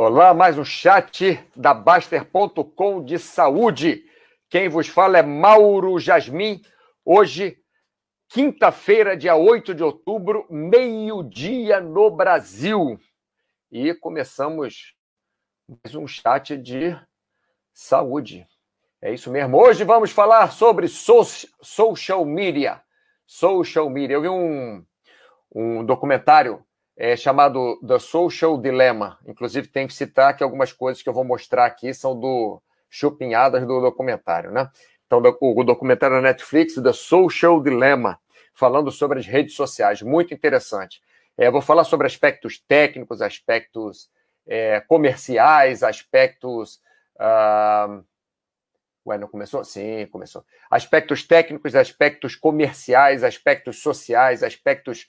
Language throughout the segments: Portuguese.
Olá, mais um chat da Baster.com de saúde. Quem vos fala é Mauro Jasmin. Hoje, quinta-feira, dia 8 de outubro, meio-dia no Brasil. E começamos mais um chat de saúde. É isso mesmo. Hoje vamos falar sobre so social media. Social media. Eu vi um, um documentário é, chamado The Social Dilemma. Inclusive, tem que citar que algumas coisas que eu vou mostrar aqui são do chupinhadas do documentário, né? Então, o, documentário da Netflix, The Social Dilemma, falando sobre as redes sociais. Muito interessante. É, vou falar sobre aspectos técnicos, aspectos é, comerciais, aspectos. Uh... Ué, não começou? Sim, começou. Aspectos técnicos, aspectos comerciais, aspectos sociais, aspectos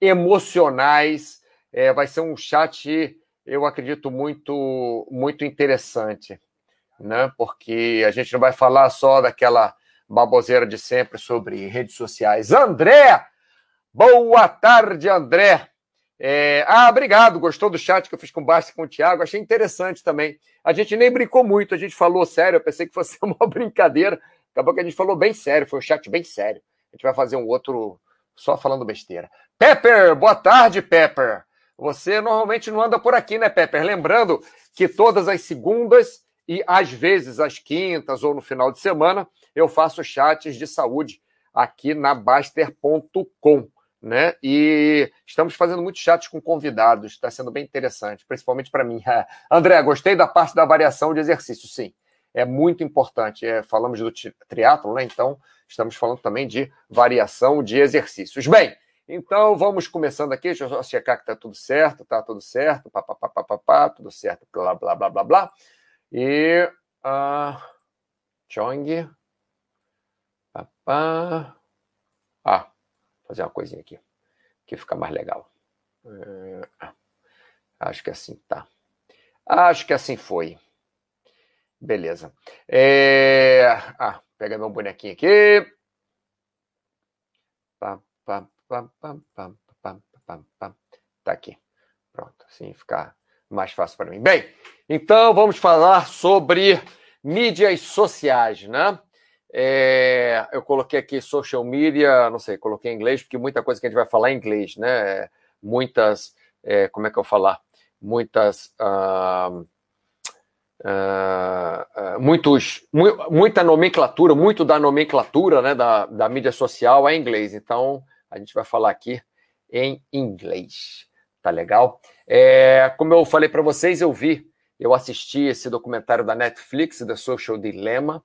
emocionais. É, vai ser um chat, eu acredito, muito, muito interessante, né? Porque a gente não vai falar só daquela baboseira de sempre sobre redes sociais. André! Boa tarde, André! É... Ah, obrigado. Gostou do chat que eu fiz com o Basta e com o Thiago? Achei interessante também. A gente nem brincou muito, a gente falou sério. Eu pensei que fosse uma brincadeira. Acabou que a gente falou bem sério, foi um chat bem sério. A gente vai fazer um outro só falando besteira. Pepper, boa tarde, Pepper. Você normalmente não anda por aqui, né, Pepper? Lembrando que todas as segundas e às vezes às quintas ou no final de semana eu faço chats de saúde aqui na Baster.com. Né? E estamos fazendo muitos chats com convidados, está sendo bem interessante, principalmente para mim. André, gostei da parte da variação de exercício, sim. É muito importante. É, falamos do triatlo, né? Então, estamos falando também de variação de exercícios. Bem, então, vamos começando aqui. Deixa eu só checar que está tudo certo. Está tudo certo. Pá, pá, pá, pá, pá, pá, tudo certo. Blá, blá, blá, blá, blá. E. Uh, Chong. Pá. Ah, fazer uma coisinha aqui. Que fica mais legal. Uh, acho que assim tá. Acho que assim foi. Beleza. É... Ah, pega meu bonequinho aqui. Tá aqui. Pronto, assim ficar mais fácil para mim. Bem, então vamos falar sobre mídias sociais, né? É, eu coloquei aqui social media, não sei, coloquei em inglês, porque muita coisa que a gente vai falar em inglês, né? Muitas, é, como é que eu falar? Muitas. Uh, uh, muitos, mu muita nomenclatura, muito da nomenclatura né, da, da mídia social é inglês. Então, a gente vai falar aqui em inglês. Tá legal? É, como eu falei para vocês, eu vi, eu assisti esse documentário da Netflix, The Social Dilemma,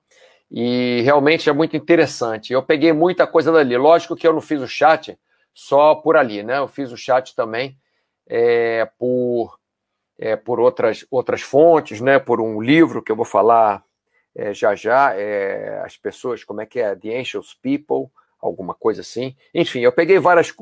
e realmente é muito interessante. Eu peguei muita coisa dali. Lógico que eu não fiz o chat só por ali, né? Eu fiz o chat também é, por, é, por outras, outras fontes, né? Por um livro que eu vou falar é, já já, é, as pessoas, como é que é? The Ancient People, alguma coisa assim. Enfim, eu peguei várias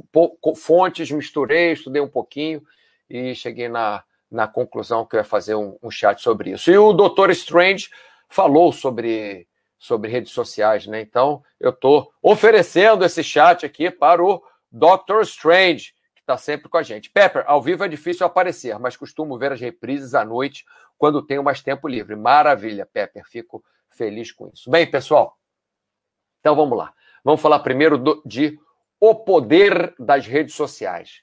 fontes, misturei, estudei um pouquinho e cheguei na, na conclusão que eu ia fazer um, um chat sobre isso. E o Dr. Strange falou sobre, sobre redes sociais, né? Então, eu estou oferecendo esse chat aqui para o Dr. Strange, está sempre com a gente. Pepper, ao vivo é difícil aparecer, mas costumo ver as reprises à noite quando tenho mais tempo livre. Maravilha, Pepper, fico feliz com isso. Bem, pessoal, então vamos lá. Vamos falar primeiro do, de o poder das redes sociais.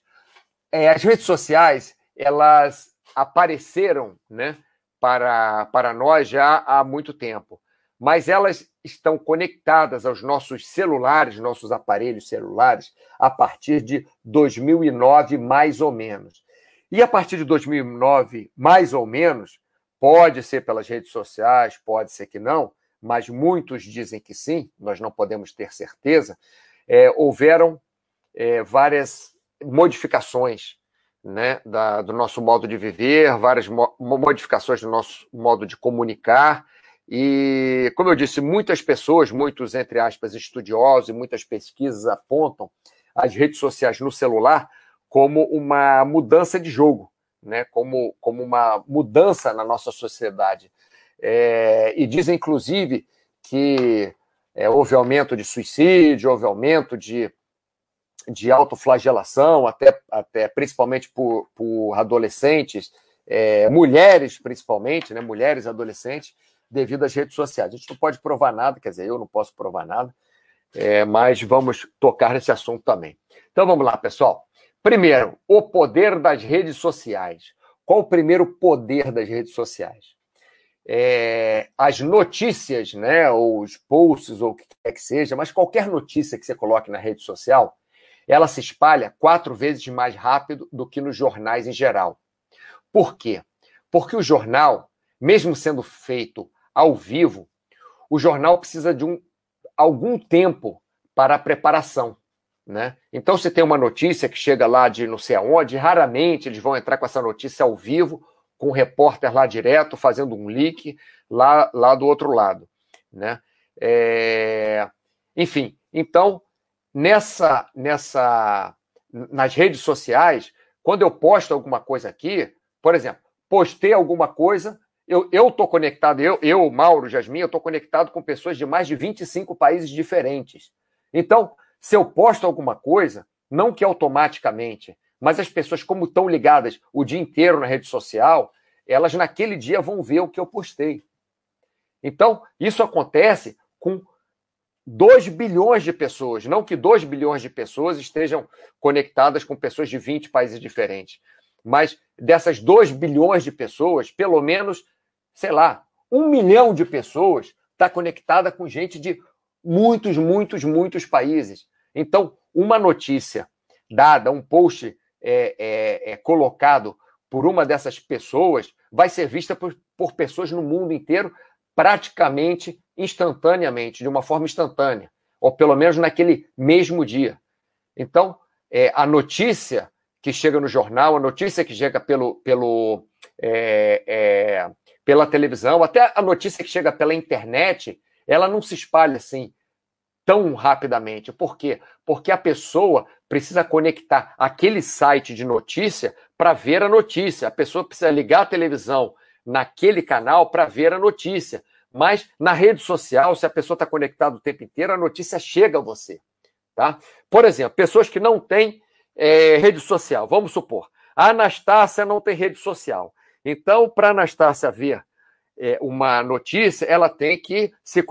É, as redes sociais, elas apareceram né, para, para nós já há muito tempo, mas elas estão conectadas aos nossos celulares, nossos aparelhos celulares, a partir de 2009, mais ou menos. E a partir de 2009, mais ou menos, pode ser pelas redes sociais, pode ser que não, mas muitos dizem que sim, nós não podemos ter certeza, é, houveram é, várias modificações né, da, do nosso modo de viver, várias mo modificações do nosso modo de comunicar. E, como eu disse, muitas pessoas, muitos, entre aspas, estudiosos e muitas pesquisas apontam as redes sociais no celular como uma mudança de jogo, né? como, como uma mudança na nossa sociedade. É, e dizem, inclusive, que é, houve aumento de suicídio, houve aumento de, de autoflagelação, até, até principalmente por, por adolescentes é, mulheres, principalmente, né, mulheres adolescentes, devido às redes sociais. A gente não pode provar nada, quer dizer, eu não posso provar nada, é, mas vamos tocar nesse assunto também. Então vamos lá, pessoal. Primeiro, o poder das redes sociais. Qual o primeiro poder das redes sociais? É, as notícias, né, ou os posts, ou o que quer que seja, mas qualquer notícia que você coloque na rede social, ela se espalha quatro vezes mais rápido do que nos jornais em geral. Por quê? Porque o jornal, mesmo sendo feito ao vivo, o jornal precisa de um, algum tempo para a preparação. Né? Então, se tem uma notícia que chega lá de não sei aonde, raramente eles vão entrar com essa notícia ao vivo, com o repórter lá direto, fazendo um leak lá, lá do outro lado. Né? É... Enfim, então, nessa, nessa, nas redes sociais, quando eu posto alguma coisa aqui, por exemplo, postei alguma coisa, eu estou conectado, eu, eu, Mauro, Jasmin, eu estou conectado com pessoas de mais de 25 países diferentes. Então, se eu posto alguma coisa, não que automaticamente, mas as pessoas, como estão ligadas o dia inteiro na rede social, elas naquele dia vão ver o que eu postei. Então, isso acontece com 2 bilhões de pessoas. Não que 2 bilhões de pessoas estejam conectadas com pessoas de 20 países diferentes. Mas dessas 2 bilhões de pessoas, pelo menos, sei lá, um milhão de pessoas está conectada com gente de muitos, muitos, muitos países. Então, uma notícia dada, um post é, é, é colocado por uma dessas pessoas vai ser vista por, por pessoas no mundo inteiro praticamente instantaneamente, de uma forma instantânea, ou pelo menos naquele mesmo dia. Então, é, a notícia que chega no jornal, a notícia que chega pelo, pelo, é, é, pela televisão, até a notícia que chega pela internet, ela não se espalha assim tão rapidamente. Por quê? Porque a pessoa precisa conectar aquele site de notícia para ver a notícia. A pessoa precisa ligar a televisão naquele canal para ver a notícia. Mas na rede social, se a pessoa está conectada o tempo inteiro, a notícia chega a você. Tá? Por exemplo, pessoas que não têm é, rede social. Vamos supor, a Anastácia não tem rede social. Então, para Anastácia ver é, uma notícia, ela tem que se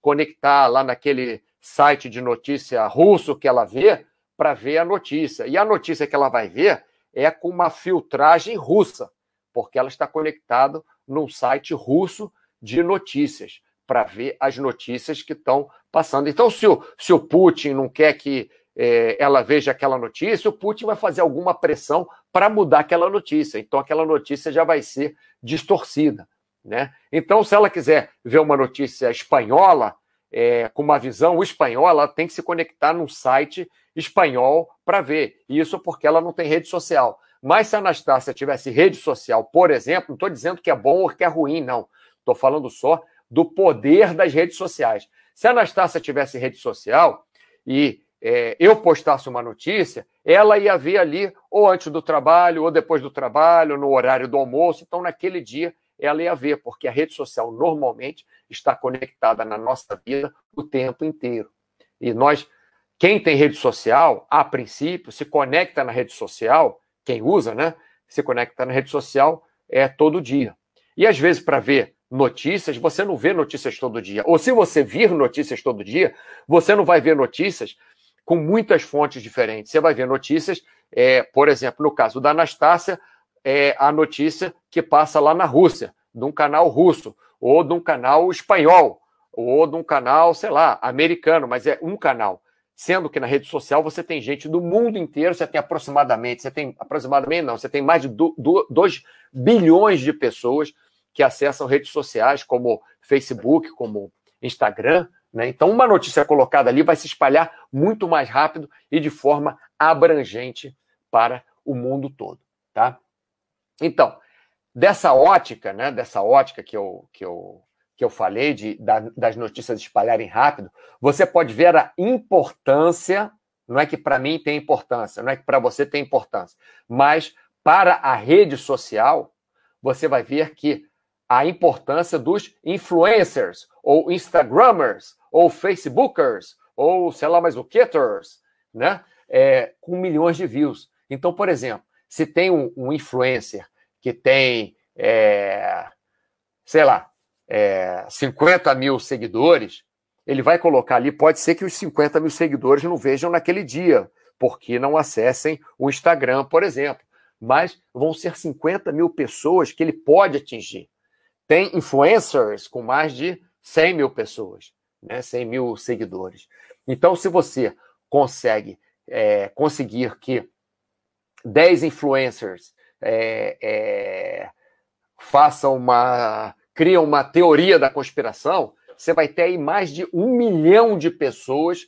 conectar lá naquele site de notícia russo que ela vê para ver a notícia. E a notícia que ela vai ver é com uma filtragem russa, porque ela está conectada num site russo de notícias para ver as notícias que estão passando. Então, se o, se o Putin não quer que é, ela veja aquela notícia, o Putin vai fazer alguma pressão para mudar aquela notícia. Então, aquela notícia já vai ser distorcida. Né? Então, se ela quiser ver uma notícia espanhola, é, com uma visão espanhola, ela tem que se conectar num site espanhol para ver. Isso porque ela não tem rede social. Mas se a Anastácia tivesse rede social, por exemplo, não estou dizendo que é bom ou que é ruim, não. Estou falando só do poder das redes sociais. Se a Anastácia tivesse rede social e é, eu postasse uma notícia, ela ia ver ali ou antes do trabalho, ou depois do trabalho, no horário do almoço. Então, naquele dia, ela ia ver, porque a rede social normalmente está conectada na nossa vida o tempo inteiro. E nós, quem tem rede social, a princípio, se conecta na rede social, quem usa, né? Se conecta na rede social é todo dia. E às vezes, para ver notícias, você não vê notícias todo dia. Ou se você vir notícias todo dia, você não vai ver notícias com muitas fontes diferentes. Você vai ver notícias, é, por exemplo, no caso da Anastácia, é a notícia que passa lá na Rússia, de um canal russo, ou de um canal espanhol, ou de um canal, sei lá, americano, mas é um canal. Sendo que na rede social você tem gente do mundo inteiro, você tem aproximadamente, você tem aproximadamente não, você tem mais de 2 bilhões de pessoas que acessam redes sociais como Facebook, como Instagram. Né? Então, uma notícia colocada ali vai se espalhar muito mais rápido e de forma abrangente para o mundo todo. Tá? Então, dessa ótica, né, dessa ótica que eu, que eu, que eu falei, de, da, das notícias espalharem rápido, você pode ver a importância, não é que para mim tem importância, não é que para você tem importância, mas para a rede social, você vai ver que a importância dos influencers, ou Instagrammers, ou Facebookers, ou sei lá mais o que, né? É, com milhões de views. Então, por exemplo, se tem um, um influencer que tem, é, sei lá, é, 50 mil seguidores, ele vai colocar ali, pode ser que os 50 mil seguidores não vejam naquele dia, porque não acessem o Instagram, por exemplo. Mas vão ser 50 mil pessoas que ele pode atingir. Tem influencers com mais de 100 mil pessoas, né? 100 mil seguidores. Então, se você consegue é, conseguir que 10 influencers é, é, façam uma. criam uma teoria da conspiração, você vai ter aí mais de um milhão de pessoas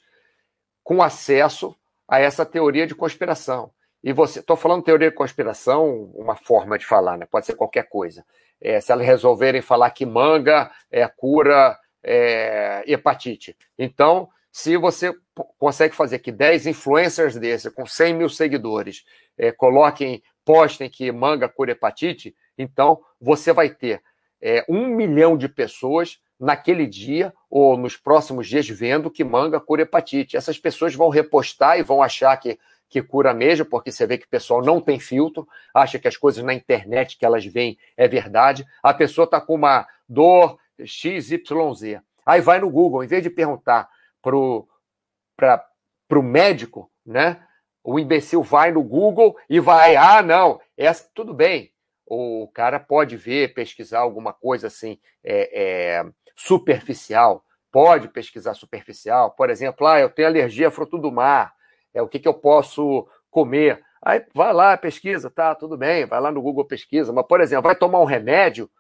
com acesso a essa teoria de conspiração. E você, estou falando teoria de conspiração, uma forma de falar, né? Pode ser qualquer coisa. É, se elas resolverem falar que manga é cura é, hepatite. Então, se você consegue fazer que 10 influencers desse, com 100 mil seguidores, é, coloquem, postem que manga cura hepatite, então você vai ter é, um milhão de pessoas naquele dia ou nos próximos dias vendo que manga cura hepatite. Essas pessoas vão repostar e vão achar que, que cura mesmo, porque você vê que o pessoal não tem filtro, acha que as coisas na internet que elas veem é verdade. A pessoa está com uma dor XYZ. Aí vai no Google, em vez de perguntar para o médico, né? O imbecil vai no Google e vai, ah, não, essa, tudo bem. O cara pode ver, pesquisar alguma coisa assim, é, é, superficial, pode pesquisar superficial, por exemplo, ah, eu tenho alergia a fruto do mar, é o que, que eu posso comer. Aí vai lá, pesquisa, tá, tudo bem, vai lá no Google pesquisa, mas, por exemplo, vai tomar um remédio,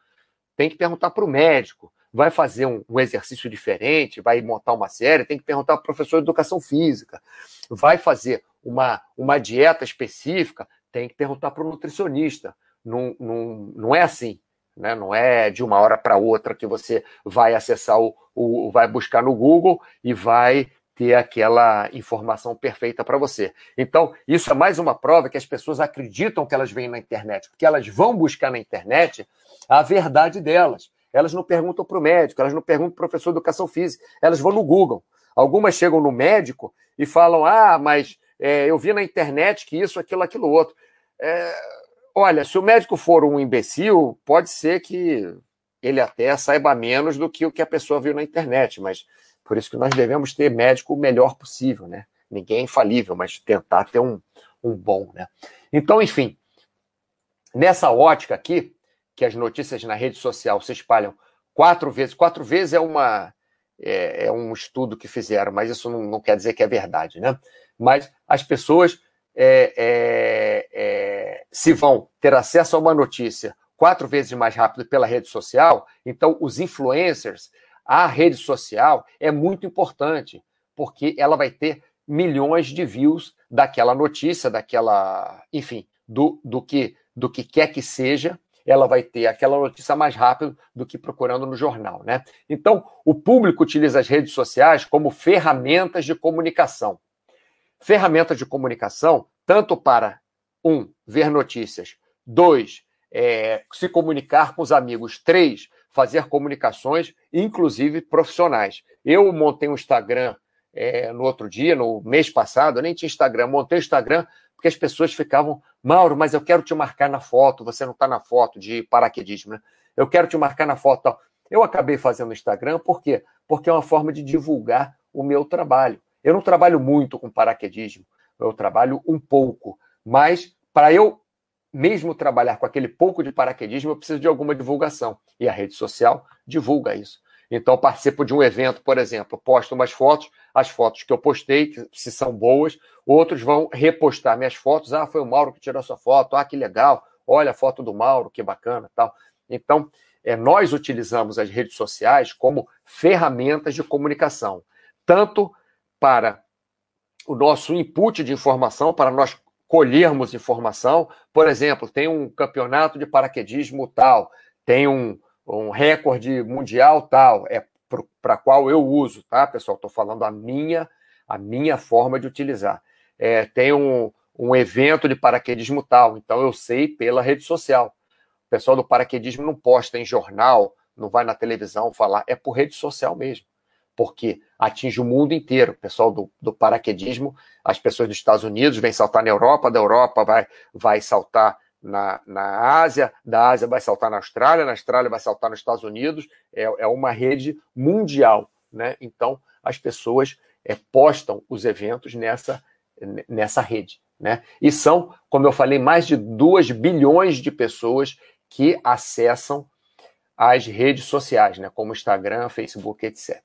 tem que perguntar para o médico. Vai fazer um, um, exercício diferente, vai montar uma série, tem que perguntar para o professor de educação física. Vai fazer uma, uma dieta específica, tem que perguntar para o nutricionista. Não, não, não é assim. Né? Não é de uma hora para outra que você vai acessar o, o, vai buscar no Google e vai ter aquela informação perfeita para você. Então, isso é mais uma prova que as pessoas acreditam que elas veem na internet, porque elas vão buscar na internet a verdade delas. Elas não perguntam para o médico, elas não perguntam para o professor de educação física, elas vão no Google. Algumas chegam no médico e falam: Ah, mas é, eu vi na internet que isso, aquilo, aquilo outro. É, Olha, se o médico for um imbecil, pode ser que ele até saiba menos do que o que a pessoa viu na internet, mas por isso que nós devemos ter médico o melhor possível, né? Ninguém é infalível, mas tentar ter um, um bom, né? Então, enfim, nessa ótica aqui, que as notícias na rede social se espalham quatro vezes, quatro vezes é uma é, é um estudo que fizeram, mas isso não, não, quer dizer que é verdade, né? Mas as pessoas é, é, é, se vão ter acesso a uma notícia quatro vezes mais rápido pela rede social, então os influencers, a rede social é muito importante, porque ela vai ter milhões de views daquela notícia, daquela, enfim, do, do que do que quer que seja, ela vai ter aquela notícia mais rápido do que procurando no jornal, né? Então, o público utiliza as redes sociais como ferramentas de comunicação ferramentas de comunicação, tanto para, um, ver notícias, dois, é, se comunicar com os amigos, três, fazer comunicações, inclusive profissionais. Eu montei um Instagram é, no outro dia, no mês passado, eu nem tinha Instagram, montei o Instagram porque as pessoas ficavam, Mauro, mas eu quero te marcar na foto, você não está na foto de paraquedismo, né? Eu quero te marcar na foto. Tal. Eu acabei fazendo o Instagram, por quê? Porque é uma forma de divulgar o meu trabalho. Eu não trabalho muito com paraquedismo, eu trabalho um pouco, mas para eu mesmo trabalhar com aquele pouco de paraquedismo, eu preciso de alguma divulgação. E a rede social divulga isso. Então, participo de um evento, por exemplo, posto umas fotos, as fotos que eu postei, que, se são boas, outros vão repostar minhas fotos. Ah, foi o Mauro que tirou sua foto, ah, que legal, olha a foto do Mauro, que bacana tal. Então, é, nós utilizamos as redes sociais como ferramentas de comunicação, tanto para o nosso input de informação, para nós colhermos informação. Por exemplo, tem um campeonato de paraquedismo tal, tem um, um recorde mundial tal, é para qual eu uso, tá, pessoal? Estou falando a minha, a minha forma de utilizar. É, tem um, um evento de paraquedismo tal, então eu sei pela rede social. O pessoal do paraquedismo não posta em jornal, não vai na televisão falar, é por rede social mesmo porque atinge o mundo inteiro. O pessoal do, do paraquedismo, as pessoas dos Estados Unidos vêm saltar na Europa, da Europa vai, vai saltar na, na Ásia, da Ásia vai saltar na Austrália, na Austrália vai saltar nos Estados Unidos, é, é uma rede mundial. Né? Então, as pessoas é, postam os eventos nessa, nessa rede. Né? E são, como eu falei, mais de 2 bilhões de pessoas que acessam as redes sociais, né? como Instagram, Facebook, etc.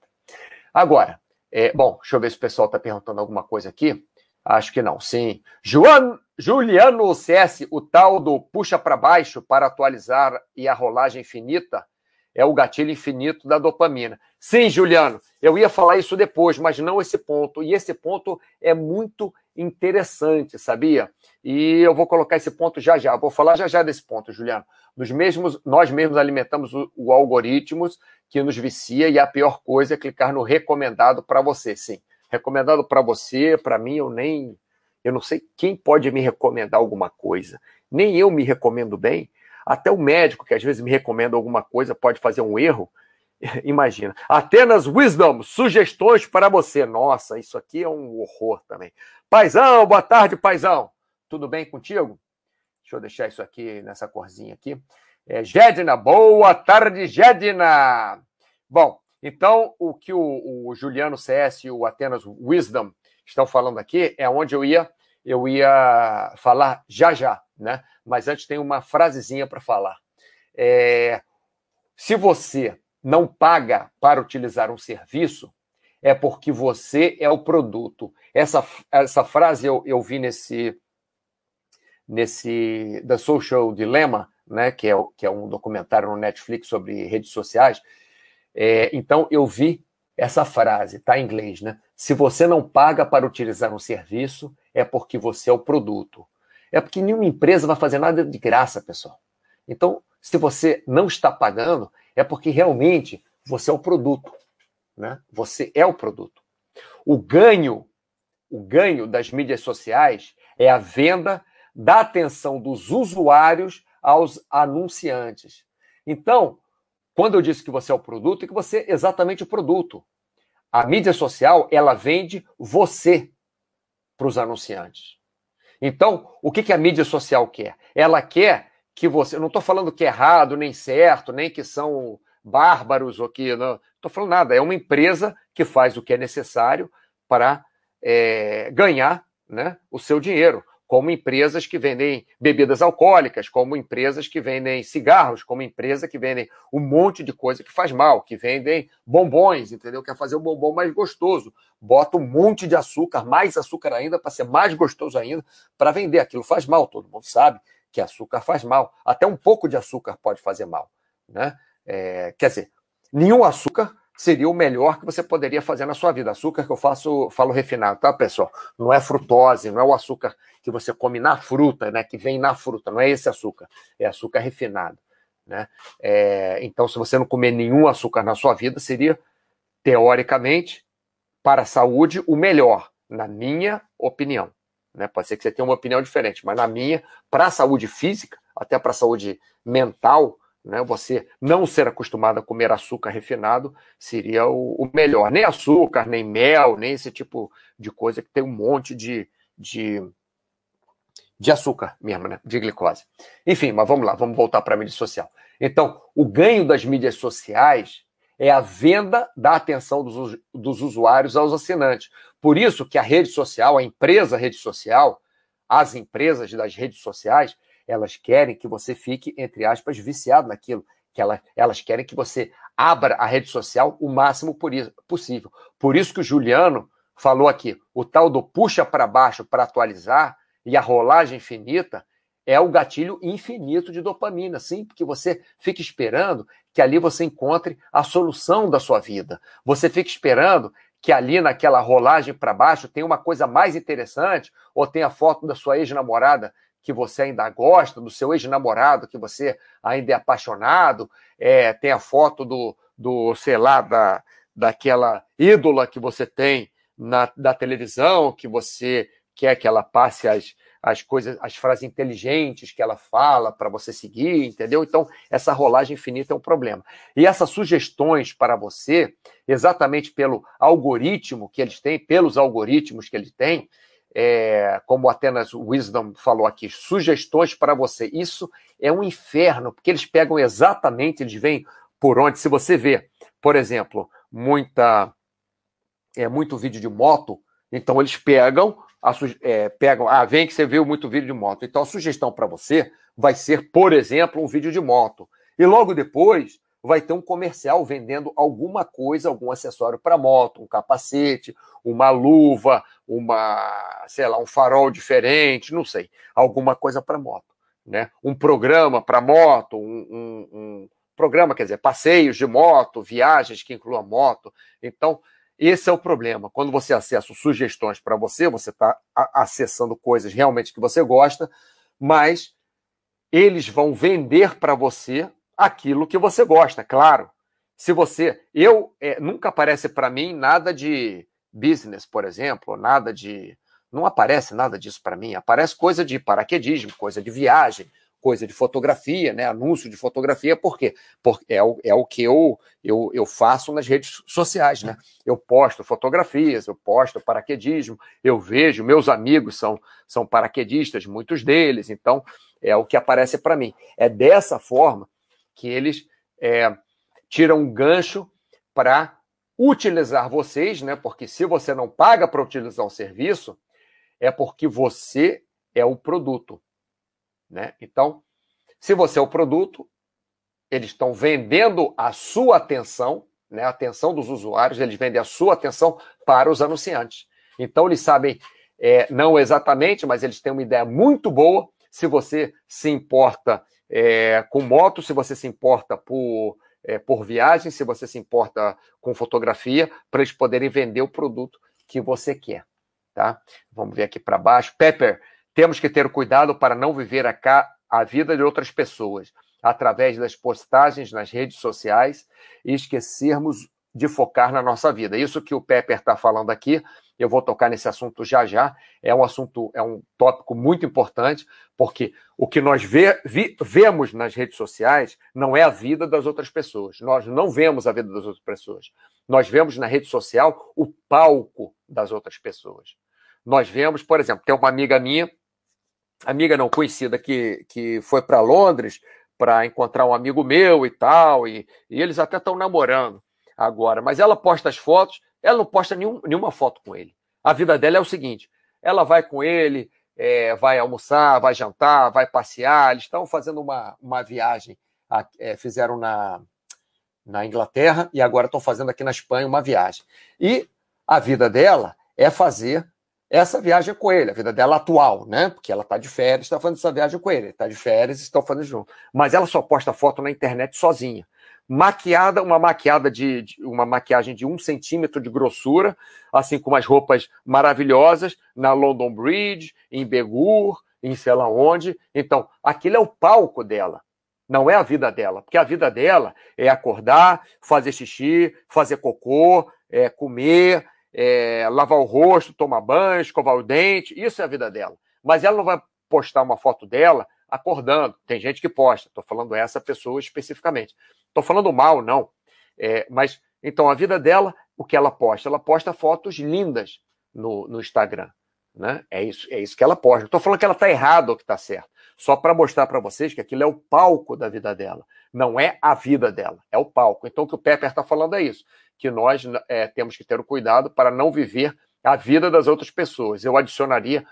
Agora, é, bom, deixa eu ver se o pessoal está perguntando alguma coisa aqui. Acho que não, sim. Joan, Juliano CS, o tal do puxa para baixo para atualizar e a rolagem infinita é o gatilho infinito da dopamina. Sim, Juliano, eu ia falar isso depois, mas não esse ponto. E esse ponto é muito interessante, sabia? E eu vou colocar esse ponto já já. Vou falar já já desse ponto, Juliano. Nos mesmos, nós mesmos alimentamos o, o algoritmos que nos vicia e a pior coisa é clicar no recomendado para você, sim. Recomendado para você, para mim, eu nem. Eu não sei quem pode me recomendar alguma coisa. Nem eu me recomendo bem. Até o médico, que às vezes me recomenda alguma coisa, pode fazer um erro. Imagina. Atenas Wisdom, sugestões para você. Nossa, isso aqui é um horror também. Paizão, boa tarde, paizão. Tudo bem contigo? Deixa eu deixar isso aqui nessa corzinha aqui. É, boa tarde, Gedna. Bom, então o que o, o, Juliano CS e o Atenas Wisdom estão falando aqui é onde eu ia eu ia falar já já, né? Mas antes tem uma frasezinha para falar. É, se você não paga para utilizar um serviço, é porque você é o produto. Essa, essa frase eu, eu vi nesse nesse The Social Dilemma, né, que é, que é um documentário no Netflix sobre redes sociais. É, então eu vi essa frase, tá em inglês, né? Se você não paga para utilizar um serviço, é porque você é o produto. É porque nenhuma empresa vai fazer nada de graça, pessoal. Então, se você não está pagando, é porque realmente você é o produto, né? Você é o produto. O ganho, o ganho das mídias sociais é a venda da atenção dos usuários aos anunciantes. Então, quando eu disse que você é o produto, é que você é exatamente o produto. A mídia social, ela vende você para os anunciantes. Então, o que, que a mídia social quer? Ela quer que você. Não estou falando que é errado, nem certo, nem que são bárbaros ou que. Não estou falando nada. É uma empresa que faz o que é necessário para é, ganhar né, o seu dinheiro como empresas que vendem bebidas alcoólicas, como empresas que vendem cigarros, como empresas que vendem um monte de coisa que faz mal, que vendem bombons, entendeu? Quer fazer o bombom mais gostoso. Bota um monte de açúcar, mais açúcar ainda, para ser mais gostoso ainda, para vender. Aquilo faz mal, todo mundo sabe que açúcar faz mal. Até um pouco de açúcar pode fazer mal. Né? É, quer dizer, nenhum açúcar seria o melhor que você poderia fazer na sua vida. Açúcar que eu faço, falo refinado, tá, pessoal? Não é frutose, não é o açúcar que você come na fruta, né? Que vem na fruta, não é esse açúcar, é açúcar refinado, né? É, então, se você não comer nenhum açúcar na sua vida, seria teoricamente para a saúde o melhor, na minha opinião. Né? Pode ser que você tenha uma opinião diferente, mas na minha, para a saúde física, até para a saúde mental, né? Você não ser acostumado a comer açúcar refinado seria o, o, melhor. Nem açúcar, nem mel, nem esse tipo de coisa que tem um monte de, de, de açúcar mesmo, né? de glicose. Enfim, mas vamos lá, vamos voltar para a mídia social. Então, o ganho das mídias sociais é a venda da atenção dos, dos usuários aos assinantes. Por isso que a rede social, a empresa rede social, as empresas das redes sociais, elas querem que você fique, entre aspas, viciado naquilo. Que ela, elas querem que você abra a rede social o máximo possível. Por isso que o Juliano falou aqui, o tal do puxa para baixo para atualizar e a rolagem infinita é o gatilho infinito de dopamina, sim, porque você fica esperando que ali você encontre a solução da sua vida. Você fica esperando que ali naquela rolagem para baixo tem uma coisa mais interessante, ou tem a foto da sua ex-namorada que você ainda gosta, do seu ex-namorado que você ainda é apaixonado, é, tem a foto do, do sei lá, da, daquela ídola que você tem na, da televisão, que você quer que ela passe as, as coisas, as frases inteligentes que ela fala para você seguir, entendeu? Então, essa rolagem infinita é um problema. E essas sugestões para você, exatamente pelo algoritmo que eles têm, pelos algoritmos que eles têm, é, como Atenas Wisdom falou aqui, sugestões para você. Isso é um inferno, porque eles pegam exatamente, eles vêm por onde. Se você vê, por exemplo, muita é muito vídeo de moto, então eles pegam, a, é, pegam, ah, vem que você viu muito vídeo de moto. Então a sugestão para você vai ser, por exemplo, um vídeo de moto. E logo depois vai ter um comercial vendendo alguma coisa, algum acessório para moto, um capacete, uma luva, uma, sei lá, um farol diferente, não sei, alguma coisa para moto, né? Um programa para moto, um, um, um, programa, quer dizer, passeios de moto, viagens que incluam moto. Então, esse é o problema. Quando você acessa sugestões para você, você está acessando coisas realmente que você gosta, mas eles vão vender para você aquilo que você gosta, claro. Se você. Eu. É, nunca aparece para mim nada de business, por exemplo, nada de. Não aparece nada disso para mim. Aparece coisa de paraquedismo, coisa de viagem, coisa de fotografia, né? Anúncio de fotografia, por quê? Porque é o, é o que eu, eu, eu faço nas redes sociais, né? Eu posto fotografias, eu posto paraquedismo, eu vejo, meus amigos são, são paraquedistas, muitos deles, então é o que aparece para mim. É dessa forma que eles é, tiram um gancho para utilizar vocês, né? Porque se você não paga para utilizar o serviço, é porque você é o produto, né? Então, se você é o produto, eles estão vendendo a sua atenção, né? A atenção dos usuários, eles vendem a sua atenção para os anunciantes. Então, eles sabem, é, não exatamente, mas eles têm uma ideia muito boa. Se você se importa é, com moto, se você se importa por, é, por viagem, se você se importa com fotografia, para eles poderem vender o produto que você quer. Tá? Vamos ver aqui para baixo. Pepper, temos que ter cuidado para não viver a, a vida de outras pessoas através das postagens nas redes sociais e esquecermos de focar na nossa vida. Isso que o Pepper está falando aqui eu vou tocar nesse assunto já já. É um assunto, é um tópico muito importante, porque o que nós vê, vi, vemos nas redes sociais não é a vida das outras pessoas. Nós não vemos a vida das outras pessoas. Nós vemos na rede social o palco das outras pessoas. Nós vemos, por exemplo, tem uma amiga minha, amiga não conhecida, que, que foi para Londres para encontrar um amigo meu e tal, e, e eles até estão namorando agora, mas ela posta as fotos ela não posta nenhum, nenhuma foto com ele. A vida dela é o seguinte: ela vai com ele, é, vai almoçar, vai jantar, vai passear. Eles estão fazendo uma, uma viagem, é, fizeram na, na Inglaterra e agora estão fazendo aqui na Espanha uma viagem. E a vida dela é fazer essa viagem com ele, a vida dela atual, né? Porque ela está de férias, está fazendo essa viagem com ele, está de férias, estão fazendo junto. Mas ela só posta foto na internet sozinha maquiada, uma maquiada de, de, uma maquiagem de um centímetro de grossura, assim com umas roupas maravilhosas na London Bridge, em Begur, em sei lá onde. Então, aquilo é o palco dela. Não é a vida dela, porque a vida dela é acordar, fazer xixi, fazer cocô, é, comer, é, lavar o rosto, tomar banho, escovar o dente. Isso é a vida dela. Mas ela não vai postar uma foto dela acordando. Tem gente que posta, estou falando essa pessoa especificamente. Estou falando mal, não. É, mas, então, a vida dela, o que ela posta? Ela posta fotos lindas no, no Instagram. Né? É, isso, é isso que ela posta. Estou falando que ela está errada ou que está certo. Só para mostrar para vocês que aquilo é o palco da vida dela. Não é a vida dela, é o palco. Então, o que o Pepper está falando é isso: que nós é, temos que ter o cuidado para não viver a vida das outras pessoas. Eu adicionaria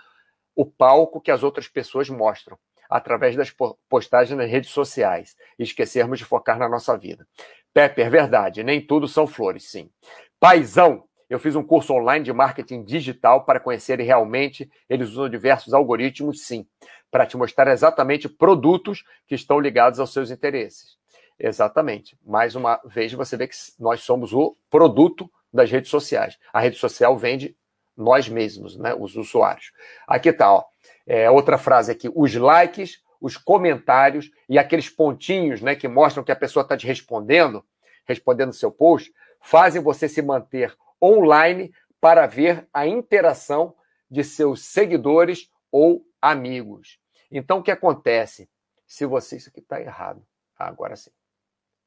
o palco que as outras pessoas mostram através das postagens nas redes sociais e esquecermos de focar na nossa vida. Pepper, verdade, nem tudo são flores, sim. Paizão, eu fiz um curso online de marketing digital para conhecer realmente. Eles usam diversos algoritmos, sim, para te mostrar exatamente produtos que estão ligados aos seus interesses. Exatamente. Mais uma vez você vê que nós somos o produto das redes sociais. A rede social vende nós mesmos, né, os usuários. Aqui está, ó. É, outra frase aqui: os likes, os comentários e aqueles pontinhos né, que mostram que a pessoa está te respondendo, respondendo seu post, fazem você se manter online para ver a interação de seus seguidores ou amigos. Então, o que acontece? Se você. Isso aqui está errado. Ah, agora sim.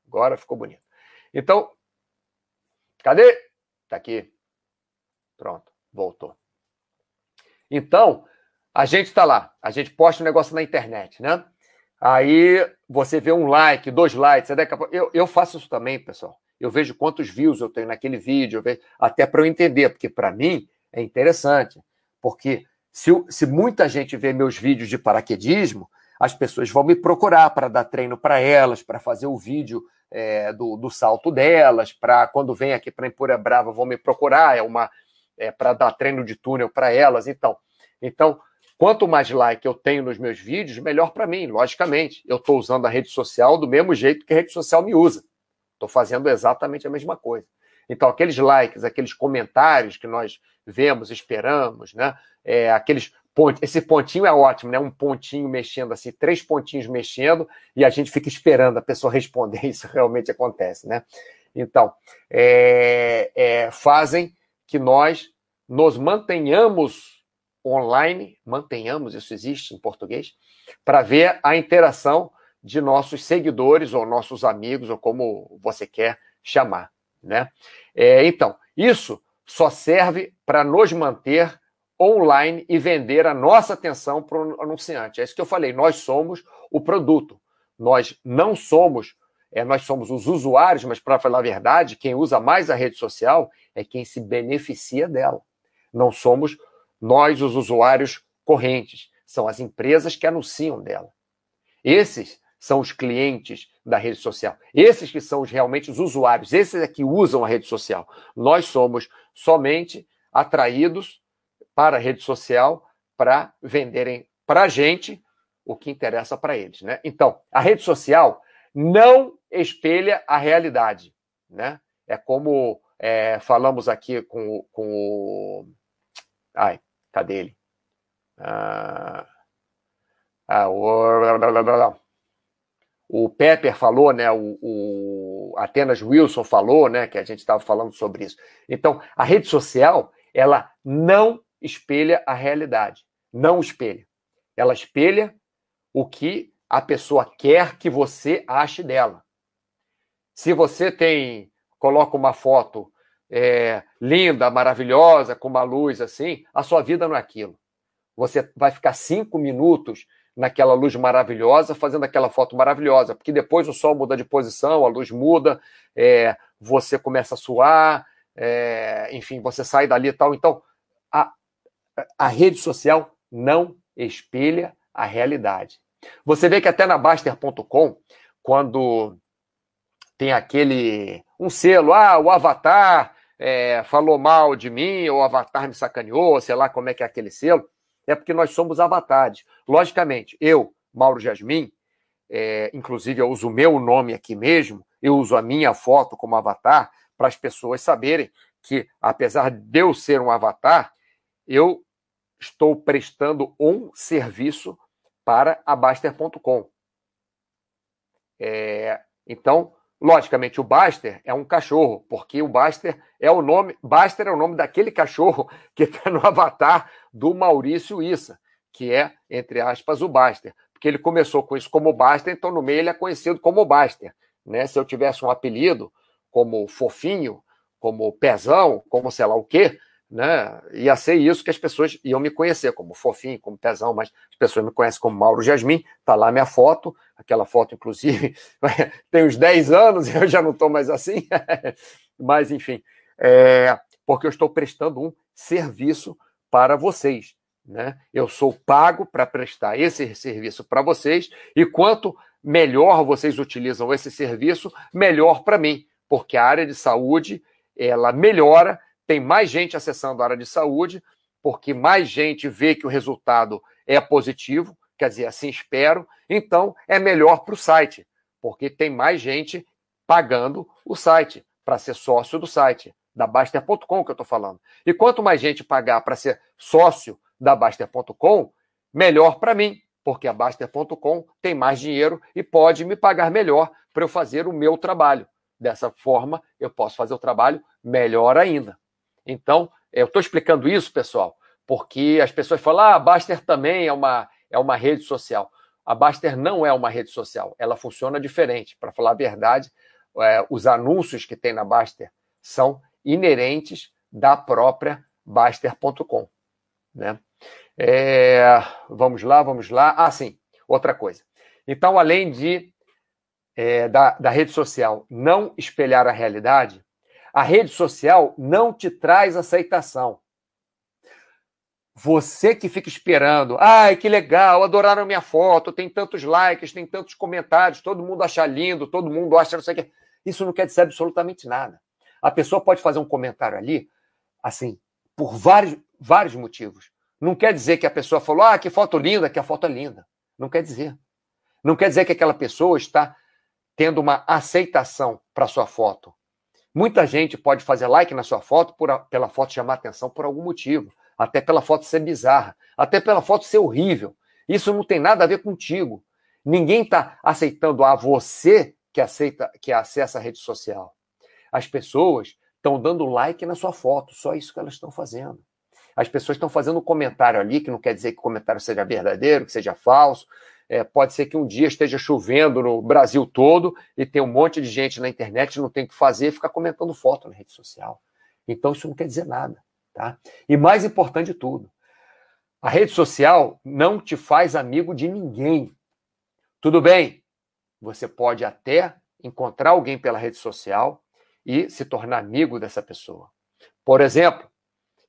Agora ficou bonito. Então, cadê? Está aqui. Pronto, voltou. Então, a gente está lá, a gente posta um negócio na internet, né? Aí você vê um like, dois likes, eu, eu faço isso também, pessoal. Eu vejo quantos views eu tenho naquele vídeo, vejo, até para eu entender, porque para mim é interessante. Porque se, se muita gente vê meus vídeos de paraquedismo, as pessoas vão me procurar para dar treino para elas, para fazer o vídeo é, do, do salto delas, para quando vem aqui para Empura Brava vão me procurar, é uma é, para dar treino de túnel para elas. Então, então, quanto mais like eu tenho nos meus vídeos, melhor para mim, logicamente. Eu estou usando a rede social do mesmo jeito que a rede social me usa. Estou fazendo exatamente a mesma coisa. Então, aqueles likes, aqueles comentários que nós vemos, esperamos, né? É, aqueles pontos, esse pontinho é ótimo, né? Um pontinho mexendo assim, três pontinhos mexendo, e a gente fica esperando a pessoa responder. Isso realmente acontece, né? Então, é, é, fazem que nós nos mantenhamos online, mantenhamos, isso existe em português, para ver a interação de nossos seguidores ou nossos amigos, ou como você quer chamar. Né? É, então, isso só serve para nos manter online e vender a nossa atenção para o anunciante. É isso que eu falei, nós somos o produto. Nós não somos, é, nós somos os usuários, mas para falar a verdade, quem usa mais a rede social é quem se beneficia dela. Não somos nós os usuários correntes, são as empresas que anunciam dela. Esses são os clientes da rede social. Esses que são os, realmente os usuários, esses é que usam a rede social. Nós somos somente atraídos para a rede social para venderem para a gente o que interessa para eles. Né? Então, a rede social não espelha a realidade. Né? É como é, falamos aqui com, com o. Ai, cadê ele? Ah, ah, o o Pepper falou, né, o, o Atenas Wilson falou, né, que a gente estava falando sobre isso. Então, a rede social, ela não espelha a realidade, não espelha. Ela espelha o que a pessoa quer que você ache dela. Se você tem, coloca uma foto é, linda, maravilhosa, com uma luz assim, a sua vida não é aquilo. Você vai ficar cinco minutos naquela luz maravilhosa, fazendo aquela foto maravilhosa, porque depois o sol muda de posição, a luz muda, é, você começa a suar, é, enfim, você sai dali e tal. Então, a, a rede social não espelha a realidade. Você vê que até na Baster.com, quando tem aquele um selo, ah, o Avatar é, falou mal de mim, ou o Avatar me sacaneou, sei lá como é que é aquele selo é porque nós somos avatares. Logicamente, eu, Mauro Jasmin, é, inclusive eu uso o meu nome aqui mesmo, eu uso a minha foto como avatar para as pessoas saberem que, apesar de eu ser um avatar, eu estou prestando um serviço para a Baster.com. É, então, Logicamente, o Baster é um cachorro, porque o Baster é o nome. Baster é o nome daquele cachorro que está no avatar do Maurício Issa, que é, entre aspas, o Baster. Porque ele começou com isso como Baster, então no meio ele é conhecido como Baster. Né? Se eu tivesse um apelido como Fofinho, como Pezão, como sei lá o quê, né? Ia ser isso que as pessoas iam me conhecer, como fofinho, como pezão, mas as pessoas me conhecem como Mauro Jasmin, tá lá minha foto, aquela foto, inclusive, tem uns 10 anos, eu já não estou mais assim, mas enfim, é, porque eu estou prestando um serviço para vocês. Né? Eu sou pago para prestar esse serviço para vocês, e quanto melhor vocês utilizam esse serviço, melhor para mim, porque a área de saúde ela melhora tem mais gente acessando a área de saúde, porque mais gente vê que o resultado é positivo, quer dizer, assim espero, então é melhor para o site, porque tem mais gente pagando o site, para ser sócio do site, da Baster.com que eu estou falando. E quanto mais gente pagar para ser sócio da Baster.com, melhor para mim, porque a Baster.com tem mais dinheiro e pode me pagar melhor para eu fazer o meu trabalho. Dessa forma, eu posso fazer o trabalho melhor ainda. Então, eu estou explicando isso, pessoal, porque as pessoas falam: ah, a Baster também é uma, é uma rede social. A Baster não é uma rede social, ela funciona diferente. Para falar a verdade, é, os anúncios que tem na Baster são inerentes da própria Baster.com. Né? É, vamos lá, vamos lá. Ah, sim, outra coisa. Então, além de é, da, da rede social não espelhar a realidade, a rede social não te traz aceitação. Você que fica esperando, ai, que legal, adoraram minha foto, tem tantos likes, tem tantos comentários, todo mundo acha lindo, todo mundo acha não sei o que. Isso não quer dizer absolutamente nada. A pessoa pode fazer um comentário ali, assim, por vários, vários motivos. Não quer dizer que a pessoa falou, ah, que foto linda, que a foto é linda. Não quer dizer. Não quer dizer que aquela pessoa está tendo uma aceitação para sua foto. Muita gente pode fazer like na sua foto por, pela foto chamar atenção por algum motivo, até pela foto ser bizarra, até pela foto ser horrível. Isso não tem nada a ver contigo. Ninguém está aceitando a você que aceita, que acessa a rede social. As pessoas estão dando like na sua foto, só isso que elas estão fazendo. As pessoas estão fazendo um comentário ali, que não quer dizer que o comentário seja verdadeiro, que seja falso, é, pode ser que um dia esteja chovendo no Brasil todo e tem um monte de gente na internet não tem o que fazer ficar comentando foto na rede social. Então isso não quer dizer nada, tá? E mais importante de tudo, a rede social não te faz amigo de ninguém. Tudo bem, você pode até encontrar alguém pela rede social e se tornar amigo dessa pessoa. Por exemplo,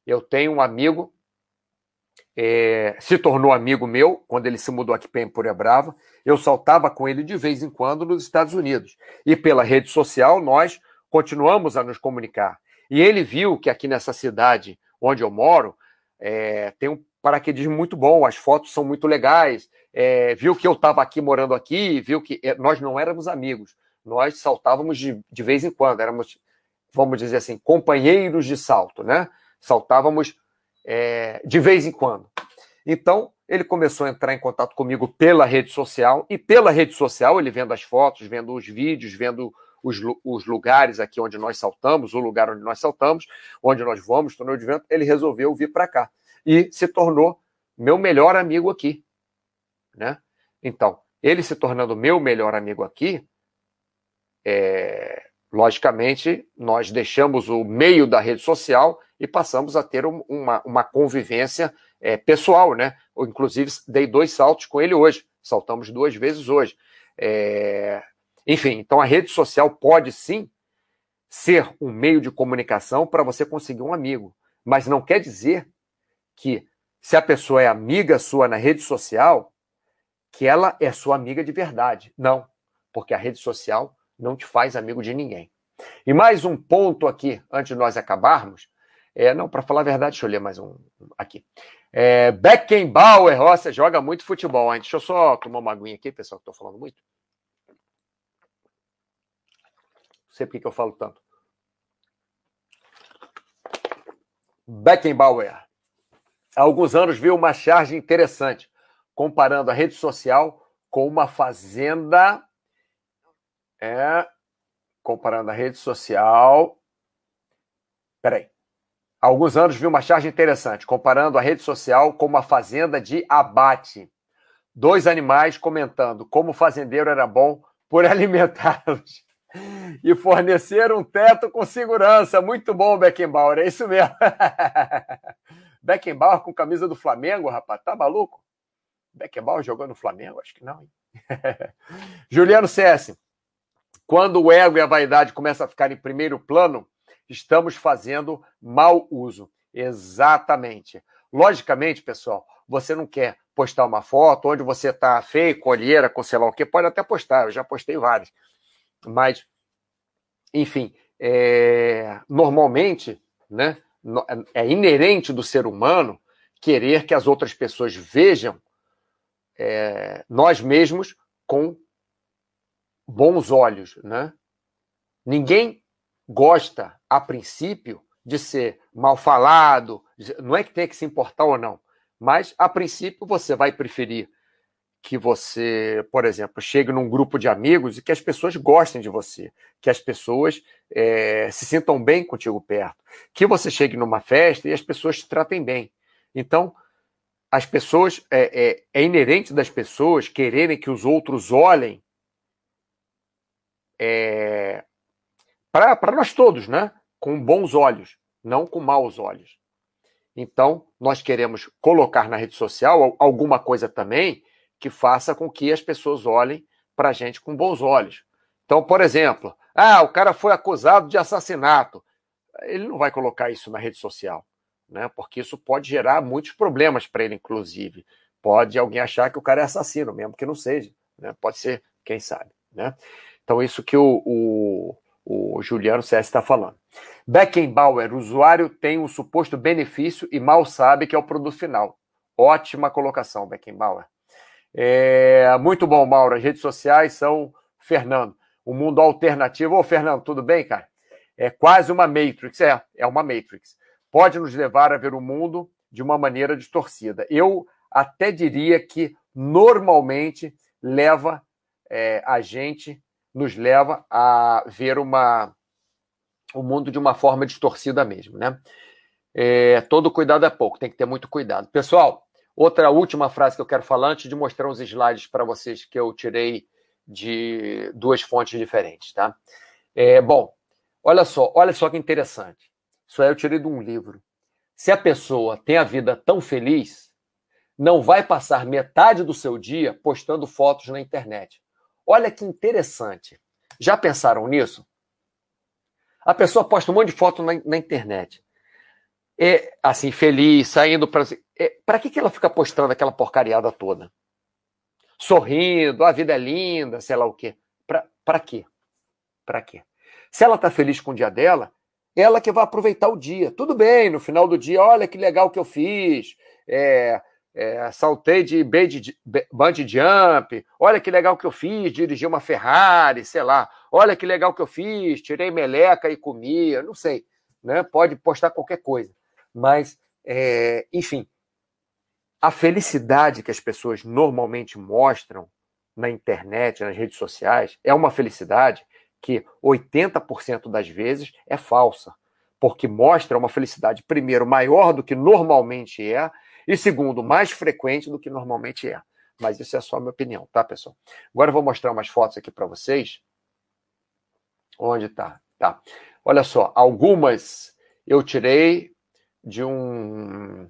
eu tenho um amigo é, se tornou amigo meu quando ele se mudou aqui para Empúria Brava. Eu saltava com ele de vez em quando nos Estados Unidos. E pela rede social nós continuamos a nos comunicar. E ele viu que aqui nessa cidade onde eu moro é, tem um paraquedismo muito bom, as fotos são muito legais. É, viu que eu estava aqui morando aqui, viu que é, nós não éramos amigos, nós saltávamos de, de vez em quando, éramos, vamos dizer assim, companheiros de salto, né? Saltávamos é, de vez em quando. Então, ele começou a entrar em contato comigo pela rede social, e pela rede social, ele vendo as fotos, vendo os vídeos, vendo os, os lugares aqui onde nós saltamos, o lugar onde nós saltamos, onde nós vamos, torneio de vento, ele resolveu vir para cá. E se tornou meu melhor amigo aqui. Né? Então, ele se tornando meu melhor amigo aqui, é, logicamente, nós deixamos o meio da rede social e passamos a ter uma, uma convivência é, pessoal, né? Eu, inclusive, dei dois saltos com ele hoje, saltamos duas vezes hoje. É... Enfim, então a rede social pode sim ser um meio de comunicação para você conseguir um amigo, mas não quer dizer que se a pessoa é amiga sua na rede social, que ela é sua amiga de verdade. Não, porque a rede social não te faz amigo de ninguém. E mais um ponto aqui, antes de nós acabarmos, é, não, para falar a verdade, deixa eu ler mais um aqui. É, Beckenbauer, ó, você joga muito futebol, hein? Deixa eu só tomar uma aguinha aqui, pessoal, que estou falando muito. Não sei por que, eu falo tanto. Beckenbauer. Há alguns anos viu uma charge interessante, comparando a rede social com uma fazenda. É, comparando a rede social. Peraí há alguns anos vi uma charge interessante, comparando a rede social com uma fazenda de abate. Dois animais comentando como o fazendeiro era bom por alimentá-los e fornecer um teto com segurança. Muito bom, Beckenbauer, é isso mesmo. Beckenbauer com camisa do Flamengo, rapaz, tá maluco? Beckenbauer jogando no Flamengo? Acho que não. Juliano CS. Quando o ego e a vaidade começam a ficar em primeiro plano, estamos fazendo mau uso. Exatamente. Logicamente, pessoal, você não quer postar uma foto onde você está feio, com olheira, com sei lá o que, pode até postar, eu já postei várias. Mas, enfim, é... normalmente, né, é inerente do ser humano querer que as outras pessoas vejam é... nós mesmos com bons olhos, né? Ninguém gosta, a princípio, de ser mal falado, não é que tenha que se importar ou não, mas a princípio você vai preferir que você, por exemplo, chegue num grupo de amigos e que as pessoas gostem de você, que as pessoas é, se sintam bem contigo perto, que você chegue numa festa e as pessoas te tratem bem. Então, as pessoas, é, é, é inerente das pessoas quererem que os outros olhem é, para nós todos, né? Com bons olhos, não com maus olhos. Então, nós queremos colocar na rede social alguma coisa também que faça com que as pessoas olhem para a gente com bons olhos. Então, por exemplo, ah, o cara foi acusado de assassinato. Ele não vai colocar isso na rede social, né? Porque isso pode gerar muitos problemas para ele, inclusive. Pode alguém achar que o cara é assassino, mesmo que não seja. Né? Pode ser, quem sabe. Né? Então, isso que o, o, o Juliano CS está falando. Beckenbauer, usuário tem um suposto benefício e mal sabe que é o produto final. Ótima colocação, Beckenbauer. É, muito bom, Mauro. As redes sociais são Fernando. O mundo alternativo. Ô, Fernando, tudo bem, cara? É quase uma Matrix. É, é uma Matrix. Pode nos levar a ver o mundo de uma maneira distorcida. Eu até diria que normalmente leva é, a gente, nos leva a ver uma, o mundo de uma forma distorcida mesmo, né? É, todo cuidado é pouco, tem que ter muito cuidado. Pessoal, outra última frase que eu quero falar antes de mostrar uns slides para vocês que eu tirei de duas fontes diferentes, tá? É, bom, olha só, olha só que interessante. Isso aí eu tirei de um livro. Se a pessoa tem a vida tão feliz, não vai passar metade do seu dia postando fotos na internet. Olha que interessante. Já pensaram nisso? A pessoa posta um monte de foto na, na internet. É assim, feliz, saindo para. É, para que, que ela fica postando aquela porcariada toda? Sorrindo, a vida é linda, sei lá o quê. Para quê? Para quê? Se ela está feliz com o dia dela, ela que vai aproveitar o dia. Tudo bem, no final do dia, olha que legal que eu fiz. É, é, saltei de bungee jump, olha que legal que eu fiz, dirigi uma Ferrari, sei lá, olha que legal que eu fiz, tirei meleca e comia, não sei, né? Pode postar qualquer coisa, mas, é, enfim, a felicidade que as pessoas normalmente mostram na internet, nas redes sociais, é uma felicidade que 80% das vezes é falsa, porque mostra uma felicidade, primeiro, maior do que normalmente é, e segundo, mais frequente do que normalmente é. Mas isso é só a minha opinião, tá, pessoal? Agora eu vou mostrar umas fotos aqui para vocês. Onde tá? Tá. Olha só, algumas eu tirei de um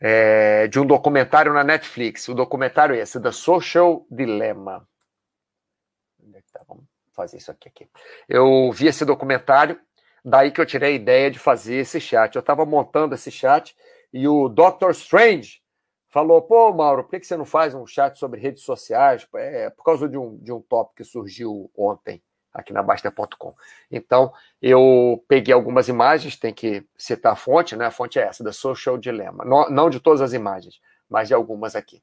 é, de um documentário na Netflix. O documentário é esse, The Social Dilemma. É tá? Vamos fazer isso aqui, aqui. Eu vi esse documentário Daí que eu tirei a ideia de fazer esse chat. Eu estava montando esse chat e o Dr. Strange falou: pô, Mauro, por que você não faz um chat sobre redes sociais? É por causa de um, de um tópico que surgiu ontem aqui na Baster.com. Então, eu peguei algumas imagens, tem que citar a fonte, né? A fonte é essa, da Social Dilemma. Não, não de todas as imagens, mas de algumas aqui.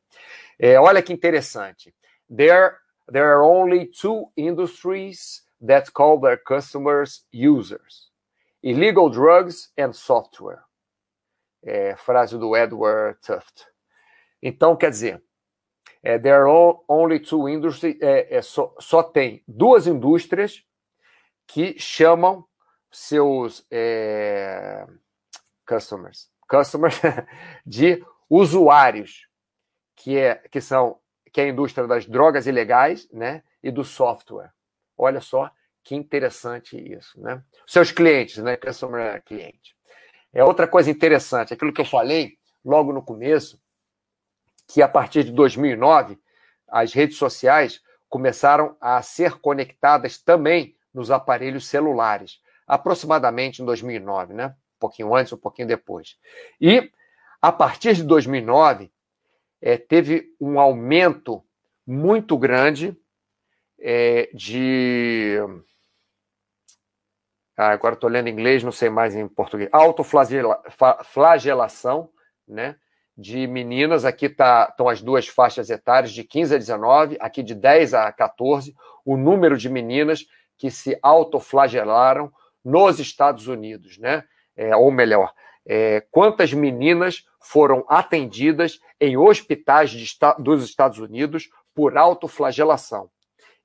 É, olha que interessante. There, there are only two industries that call their customers users. Illegal Drugs and Software. É, frase do Edward Tuft. Então, quer dizer, é, there are only two industries, é, é, só, só tem duas indústrias que chamam seus é, customers, customers de usuários, que, é, que são que é a indústria das drogas ilegais né, e do software. Olha só que interessante isso, né? Seus clientes, né? Customer cliente. É outra coisa interessante, aquilo que eu falei logo no começo, que a partir de 2009 as redes sociais começaram a ser conectadas também nos aparelhos celulares, aproximadamente em 2009, né? Um pouquinho antes, um pouquinho depois. E a partir de 2009 é, teve um aumento muito grande é, de ah, agora estou lendo em inglês, não sei mais em português. Autoflagelação, né? De meninas, aqui tá, estão as duas faixas etárias, de 15 a 19, aqui de 10 a 14, o número de meninas que se autoflagelaram nos Estados Unidos, né? É, ou melhor, é, quantas meninas foram atendidas em hospitais de, dos Estados Unidos por autoflagelação.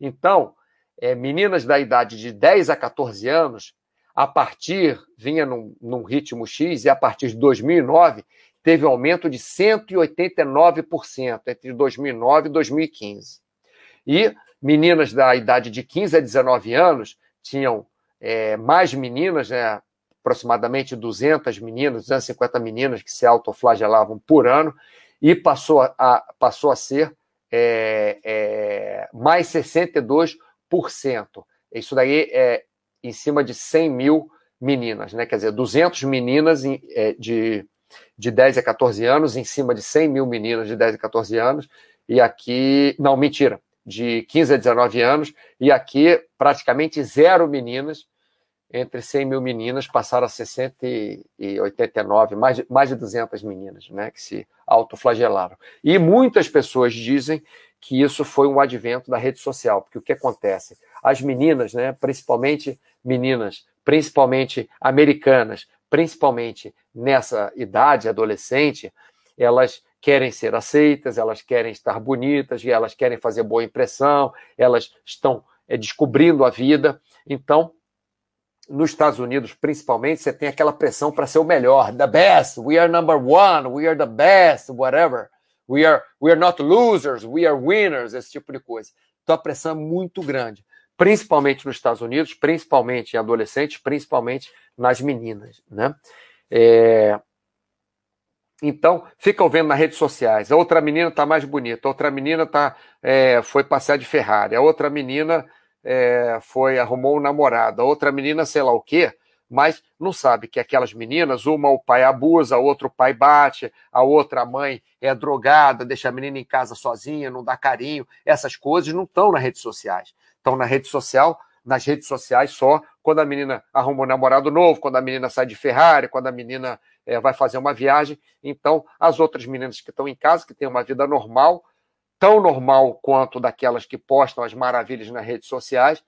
Então, é, meninas da idade de 10 a 14 anos a partir, vinha num, num ritmo X, e a partir de 2009 teve um aumento de 189% entre 2009 e 2015. E meninas da idade de 15 a 19 anos tinham é, mais meninas, né, aproximadamente 200 meninas, 250 meninas que se autoflagelavam por ano, e passou a, passou a ser é, é, mais 62%. Isso daí é em cima de 100 mil meninas, né? quer dizer, 200 meninas em, é, de, de 10 a 14 anos em cima de 100 mil meninas de 10 a 14 anos, e aqui, não, mentira, de 15 a 19 anos, e aqui praticamente zero meninas, entre 100 mil meninas passaram a 60 e 89, mais de, mais de 200 meninas né, que se autoflagelaram. E muitas pessoas dizem que isso foi um advento da rede social, porque o que acontece? As meninas, né, principalmente meninas, principalmente americanas, principalmente nessa idade adolescente, elas querem ser aceitas, elas querem estar bonitas, elas querem fazer boa impressão, elas estão é, descobrindo a vida. Então, nos Estados Unidos, principalmente, você tem aquela pressão para ser o melhor, the best, we are number one, we are the best, whatever. We are, we are not losers, we are winners, esse tipo de coisa. Então a pressão é muito grande, principalmente nos Estados Unidos, principalmente em adolescentes, principalmente nas meninas, né? É, então, ficam vendo nas redes sociais. A outra menina está mais bonita, a outra menina tá, é, foi passear de Ferrari, a outra menina é, foi arrumou um namorado, a outra menina sei lá o quê, mas não sabe que aquelas meninas, uma o pai abusa, a outra o pai bate, a outra a mãe é drogada, deixa a menina em casa sozinha, não dá carinho. Essas coisas não estão nas redes sociais. Estão na rede social, nas redes sociais só quando a menina arruma um namorado novo, quando a menina sai de Ferrari, quando a menina é, vai fazer uma viagem. Então, as outras meninas que estão em casa, que têm uma vida normal, tão normal quanto daquelas que postam as maravilhas nas redes sociais,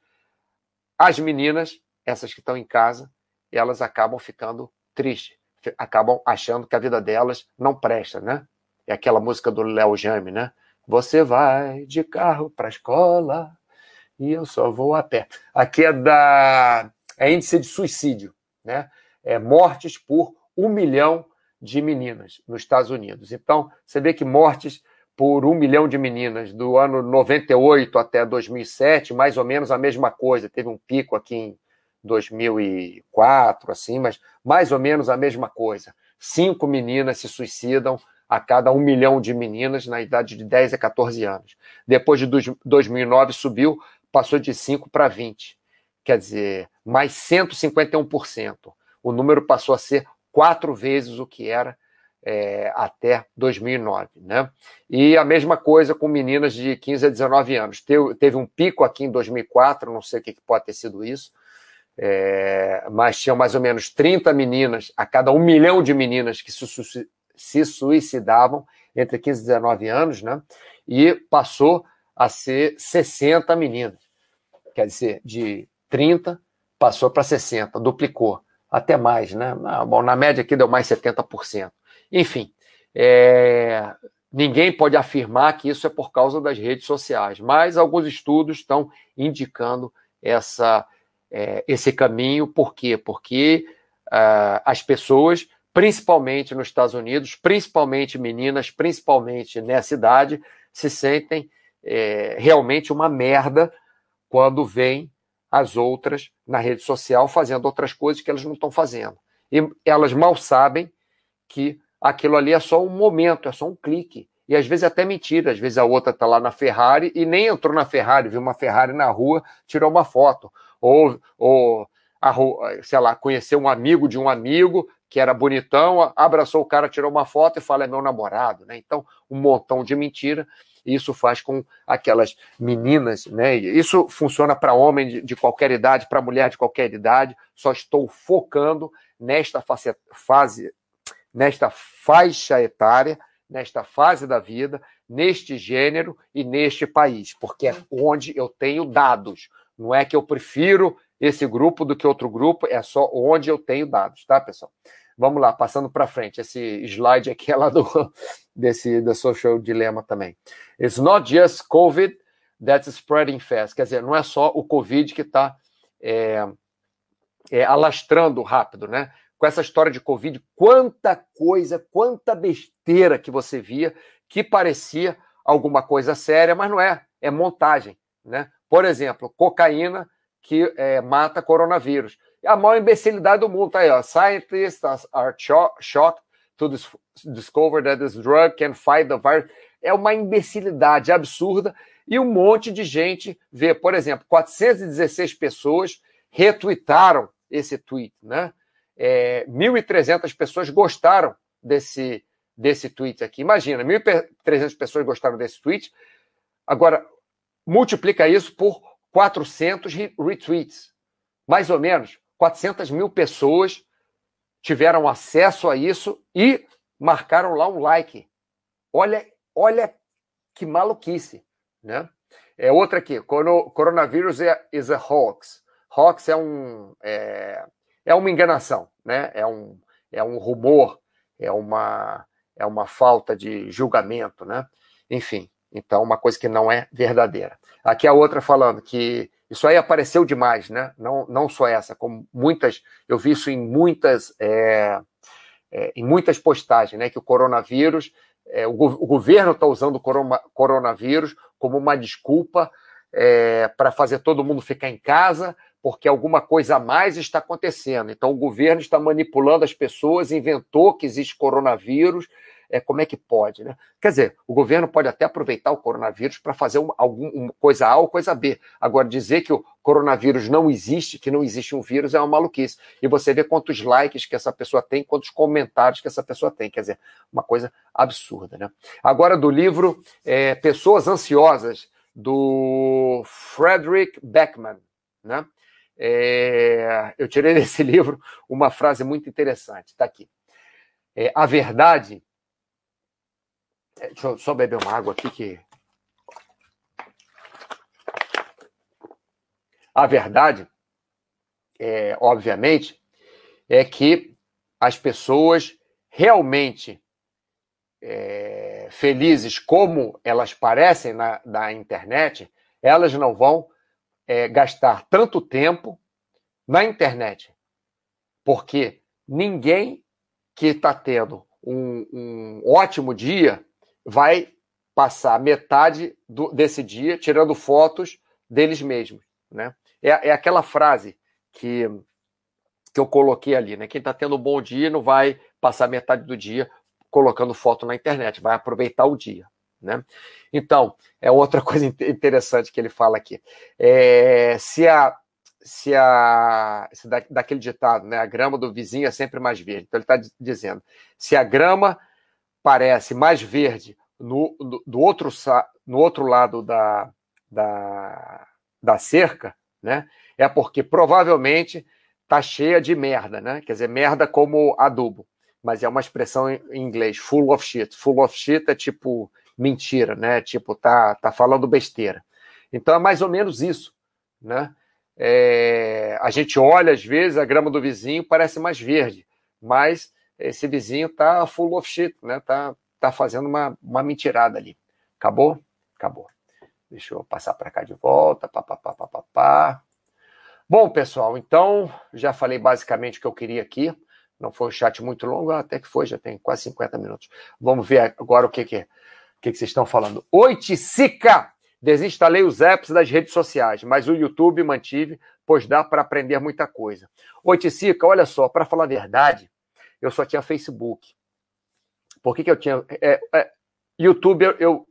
as meninas, essas que estão em casa, elas acabam ficando tristes, acabam achando que a vida delas não presta, né? É aquela música do Léo Jame, né? Você vai de carro para a escola e eu só vou a pé. Aqui é da é índice de suicídio, né? É mortes por um milhão de meninas nos Estados Unidos. Então, você vê que mortes por um milhão de meninas do ano 98 até 2007, mais ou menos a mesma coisa. Teve um pico aqui em 2004, assim, mas mais ou menos a mesma coisa. Cinco meninas se suicidam a cada um milhão de meninas na idade de 10 a 14 anos. Depois de 2009 subiu, passou de 5 para 20. Quer dizer, mais 151%. O número passou a ser quatro vezes o que era é, até 2009. Né? E a mesma coisa com meninas de 15 a 19 anos. Teve, teve um pico aqui em 2004, não sei o que, que pode ter sido isso, é, mas tinham mais ou menos 30 meninas a cada um milhão de meninas que se, se suicidavam entre 15 e 19 anos, né? e passou a ser 60 meninas. Quer dizer, de 30 passou para 60, duplicou até mais, né? Bom, na média aqui deu mais 70%. Enfim, é, ninguém pode afirmar que isso é por causa das redes sociais, mas alguns estudos estão indicando essa, é, esse caminho. Por quê? Porque uh, as pessoas, principalmente nos Estados Unidos, principalmente meninas, principalmente nessa idade, se sentem é, realmente uma merda quando vêm as outras na rede social fazendo outras coisas que elas não estão fazendo. E elas mal sabem que aquilo ali é só um momento, é só um clique. E às vezes é até mentira, às vezes a outra está lá na Ferrari e nem entrou na Ferrari, viu uma Ferrari na rua, tirou uma foto. Ou, ou sei lá, conheceu um amigo de um amigo que era bonitão, abraçou o cara, tirou uma foto e fala, é meu namorado, né? Então, um montão de mentira isso faz com aquelas meninas, né? Isso funciona para homem de, qualquer idade, para mulher de qualquer idade. Só estou focando nesta fase, nesta faixa etária, nesta fase da vida, neste gênero e neste país, porque é onde eu tenho dados. Não é que eu prefiro esse grupo do que outro grupo, é só onde eu tenho dados, tá, pessoal? Vamos lá, passando para frente. Esse slide aqui é lá do, desse, da Social Dilemma também. It's not just COVID that's spreading fast. Quer dizer, não é só o Covid que está é, é, alastrando rápido, né? Com essa história de Covid, quanta coisa, quanta besteira que você via que parecia alguma coisa séria, mas não é, é montagem, né? Por exemplo, cocaína que é, mata coronavírus. a maior imbecilidade do mundo. Tá aí, ó. Scientists are shocked to discover that this drug can fight the virus. É uma imbecilidade absurda e um monte de gente vê. Por exemplo, 416 pessoas retweetaram esse tweet, né? É, 1.300 pessoas gostaram desse, desse tweet aqui. Imagina, 1.300 pessoas gostaram desse tweet. Agora, multiplica isso por 400 retweets. Mais ou menos 400 mil pessoas tiveram acesso a isso e marcaram lá um like. Olha, olha que maluquice, né? É outra aqui, coronavírus é is a hoax. Hoax é um é, é uma enganação, né? É um é um rumor, é uma é uma falta de julgamento, né? Enfim, então uma coisa que não é verdadeira. Aqui a outra falando que isso aí apareceu demais, né? Não, não só essa, como muitas, eu vi isso em muitas, é, é, em muitas postagens, né? Que o coronavírus, é, o, o, governo está usando o corona, coronavírus como uma desculpa é, para fazer todo mundo ficar em casa, porque alguma coisa a mais está acontecendo. Então o governo está manipulando as pessoas, inventou que existe coronavírus é, como é que pode, né? Quer dizer, o governo pode até aproveitar o coronavírus para fazer uma, algum, coisa A ou coisa B. Agora, dizer que o coronavírus não existe, que não existe um vírus, é uma maluquice. E você vê quantos likes que essa pessoa tem, quantos comentários que essa pessoa tem. Quer dizer, uma coisa absurda, né? Agora, do livro é, Pessoas Ansiosas, do Frederick Beckman, né? É, eu tirei desse livro uma frase muito interessante, está aqui. É, a verdade é, deixa eu só beber uma água aqui que. A verdade, é, obviamente, é que as pessoas realmente é, felizes como elas parecem na, na internet, elas não vão é, gastar tanto tempo na internet. Porque ninguém que está tendo um, um ótimo dia vai passar metade do, desse dia tirando fotos deles mesmos, né? É, é aquela frase que, que eu coloquei ali, né? Quem está tendo um bom dia não vai passar metade do dia colocando foto na internet, vai aproveitar o dia, né? Então, é outra coisa interessante que ele fala aqui. É, se a se a se da, daquele ditado, né, a grama do vizinho é sempre mais verde. Então ele está dizendo, se a grama parece mais verde no, do, do outro, no outro lado da, da, da cerca, né? É porque provavelmente tá cheia de merda, né? Quer dizer, merda como adubo. Mas é uma expressão em inglês, full of shit. Full of shit é tipo mentira, né? Tipo, tá, tá falando besteira. Então é mais ou menos isso, né? É, a gente olha, às vezes, a grama do vizinho parece mais verde, mas esse vizinho tá full of shit, né? Tá, tá fazendo uma, uma mentirada ali. Acabou? Acabou. Deixa eu passar para cá de volta. Pá, pá, pá, pá, pá, pá. Bom, pessoal, então já falei basicamente o que eu queria aqui. Não foi um chat muito longo, até que foi, já tem quase 50 minutos. Vamos ver agora o que, que, o que, que vocês estão falando. Oi, Ticica! Desinstalei os apps das redes sociais, mas o YouTube mantive, pois dá para aprender muita coisa. Oi, Ticica, olha só, para falar a verdade, eu só tinha Facebook. Por que, que eu tinha. É, é, YouTube, eu, eu,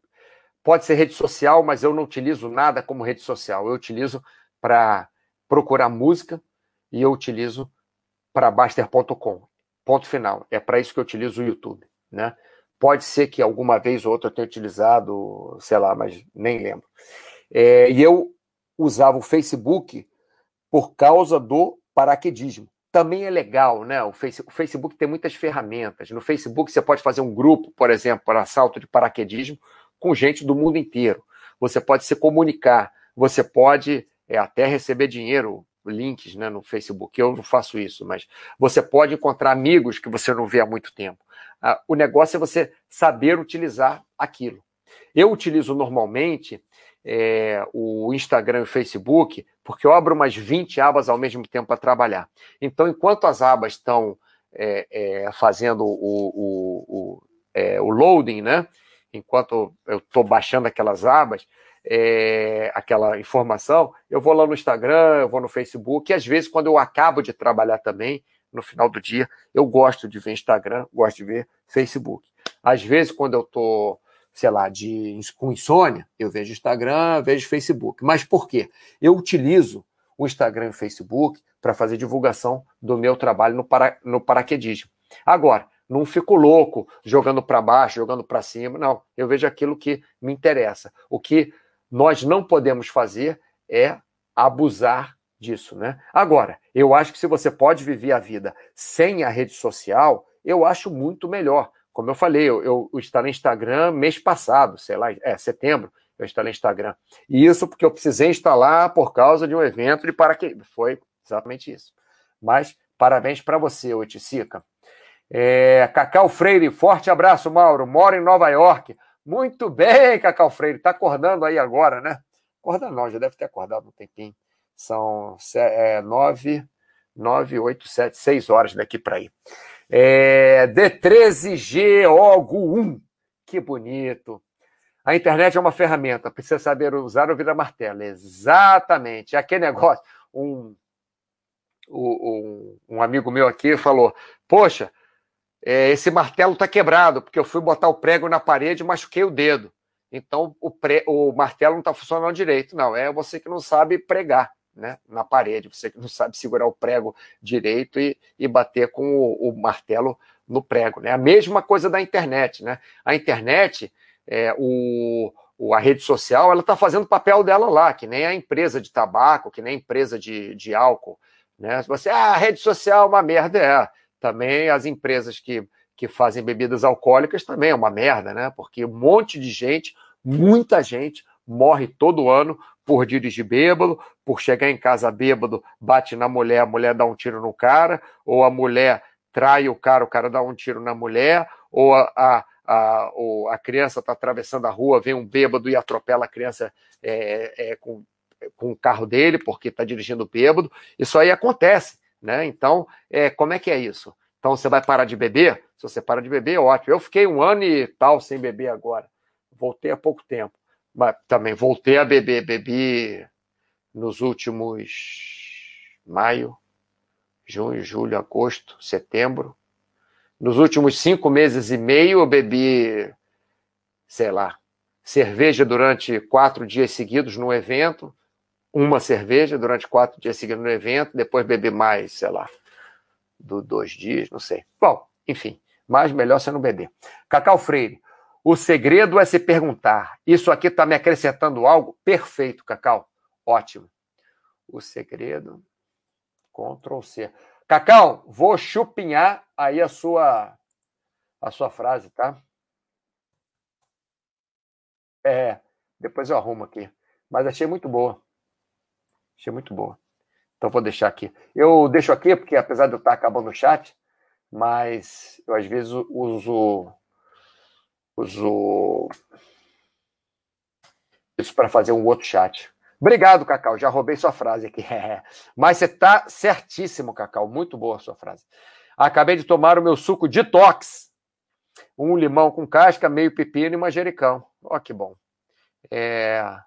pode ser rede social, mas eu não utilizo nada como rede social. Eu utilizo para procurar música e eu utilizo para Baster.com. Ponto final. É para isso que eu utilizo o YouTube. Né? Pode ser que alguma vez ou outra eu tenha utilizado, sei lá, mas nem lembro. É, e eu usava o Facebook por causa do paraquedismo também é legal, né? O, face, o, Facebook tem muitas ferramentas. No Facebook você pode fazer um grupo, por exemplo, para assalto de paraquedismo com gente do mundo inteiro. Você pode se comunicar, você pode é, até receber dinheiro, links né, no Facebook. Eu não faço isso, mas você pode encontrar amigos que você não vê há muito tempo. Ah, o negócio é você saber utilizar aquilo. Eu utilizo normalmente é, o Instagram e o Facebook, porque eu abro umas 20 abas ao mesmo tempo para trabalhar. Então, enquanto as abas estão é, é, fazendo o, o, o, o, loading, né? enquanto eu estou baixando aquelas abas, aquela informação, eu vou lá no Instagram, eu vou no Facebook, e às vezes, quando eu acabo de trabalhar também, no final do dia, eu gosto de ver Instagram, gosto de ver Facebook. Às vezes, quando eu estou, sei lá, de, com insônia, eu vejo Instagram, vejo Facebook. Mas por quê? Eu utilizo o Instagram e o Facebook para fazer divulgação do meu trabalho no, para, no paraquedismo. Agora, não fico louco jogando para baixo, jogando para cima, não. Eu vejo aquilo que me interessa. O que nós não podemos fazer é abusar disso, né? Agora, eu acho que se você pode viver a vida sem a rede social, eu acho muito melhor. Como eu falei, eu, eu instalei Instagram mês passado, sei lá, é setembro, eu instalei Instagram. E isso porque eu precisei instalar por causa de um evento de paraquedas. Foi exatamente isso. Mas parabéns para você, Oiticica. É, Cacau Freire, forte abraço, Mauro. Moro em Nova York. Muito bem, Cacau Freire. Está acordando aí agora, né? Acordando não, já deve ter acordado um tempinho. São é, nove, nove, oito, sete, seis horas daqui para aí. É, D13G OGU 1. Que bonito. A internet é uma ferramenta, precisa saber usar ou virar martelo. Exatamente. É aquele negócio. Um, um, um amigo meu aqui falou: Poxa, é, esse martelo está quebrado, porque eu fui botar o prego na parede e machuquei o dedo. Então o, pre... o martelo não está funcionando direito. Não, é você que não sabe pregar né, na parede, você que não sabe segurar o prego direito e, e bater com o, o martelo no prego. Né? A mesma coisa da internet. Né? A internet, é, o, a rede social, ela está fazendo o papel dela lá, que nem a empresa de tabaco, que nem a empresa de, de álcool. Né? Você, ah, a rede social é uma merda, é também as empresas que, que fazem bebidas alcoólicas também é uma merda, né? Porque um monte de gente, muita gente, morre todo ano por dirigir bêbado, por chegar em casa bêbado, bate na mulher, a mulher dá um tiro no cara, ou a mulher trai o cara, o cara dá um tiro na mulher, ou a, a, a, ou a criança está atravessando a rua, vem um bêbado e atropela a criança é, é, com, com o carro dele, porque está dirigindo bêbado. Isso aí acontece. Né? Então, é, como é que é isso? Então, você vai parar de beber? Se você para de beber, ótimo. Eu fiquei um ano e tal sem beber agora. Voltei há pouco tempo. Mas também voltei a beber. Bebi nos últimos maio, junho, julho, agosto, setembro. Nos últimos cinco meses e meio, eu bebi, sei lá, cerveja durante quatro dias seguidos no evento uma cerveja durante quatro dias seguidos no evento, depois beber mais, sei lá, do dois dias, não sei. Bom, enfim, mas melhor você não beber. Cacau Freire, o segredo é se perguntar: isso aqui está me acrescentando algo? Perfeito, Cacau. Ótimo. O segredo. Ctrl C. Cacau, vou chupinhar aí a sua a sua frase, tá? É, depois eu arrumo aqui. Mas achei muito boa. Achei muito boa. Então vou deixar aqui. Eu deixo aqui porque apesar de eu estar acabando o chat, mas eu às vezes uso uso isso para fazer um outro chat. Obrigado, Cacau. Já roubei sua frase aqui. Mas você está certíssimo, Cacau. Muito boa a sua frase. Acabei de tomar o meu suco detox. Um limão com casca, meio pepino e manjericão. Ó, que bom. É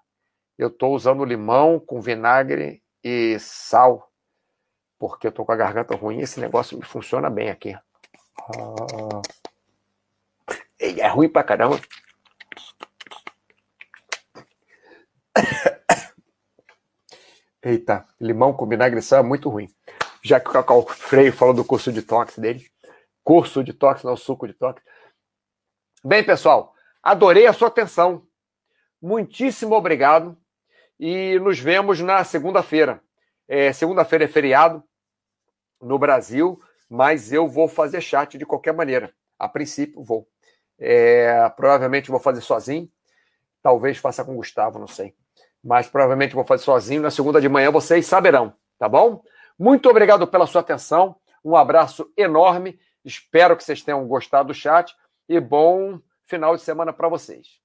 eu estou usando limão com vinagre e sal, porque eu estou com a garganta ruim. Esse negócio me funciona bem aqui. Ah. É ruim pra caramba. Eita, limão com vinagre sal é muito ruim. Já que o Cacau Freio falou do curso de tox dele. Curso de tox, não suco de tox. Bem, pessoal, adorei a sua atenção. Muitíssimo obrigado e nos vemos na segunda-feira. É, segunda-feira é feriado no Brasil, mas eu vou fazer chat de qualquer maneira. A princípio, vou. É, provavelmente vou fazer sozinho. Talvez faça com o Gustavo, não sei. Mas provavelmente vou fazer sozinho. Na segunda de manhã vocês saberão, tá bom? Muito obrigado pela sua atenção. Um abraço enorme. Espero que vocês tenham gostado do chat e bom final de semana para vocês.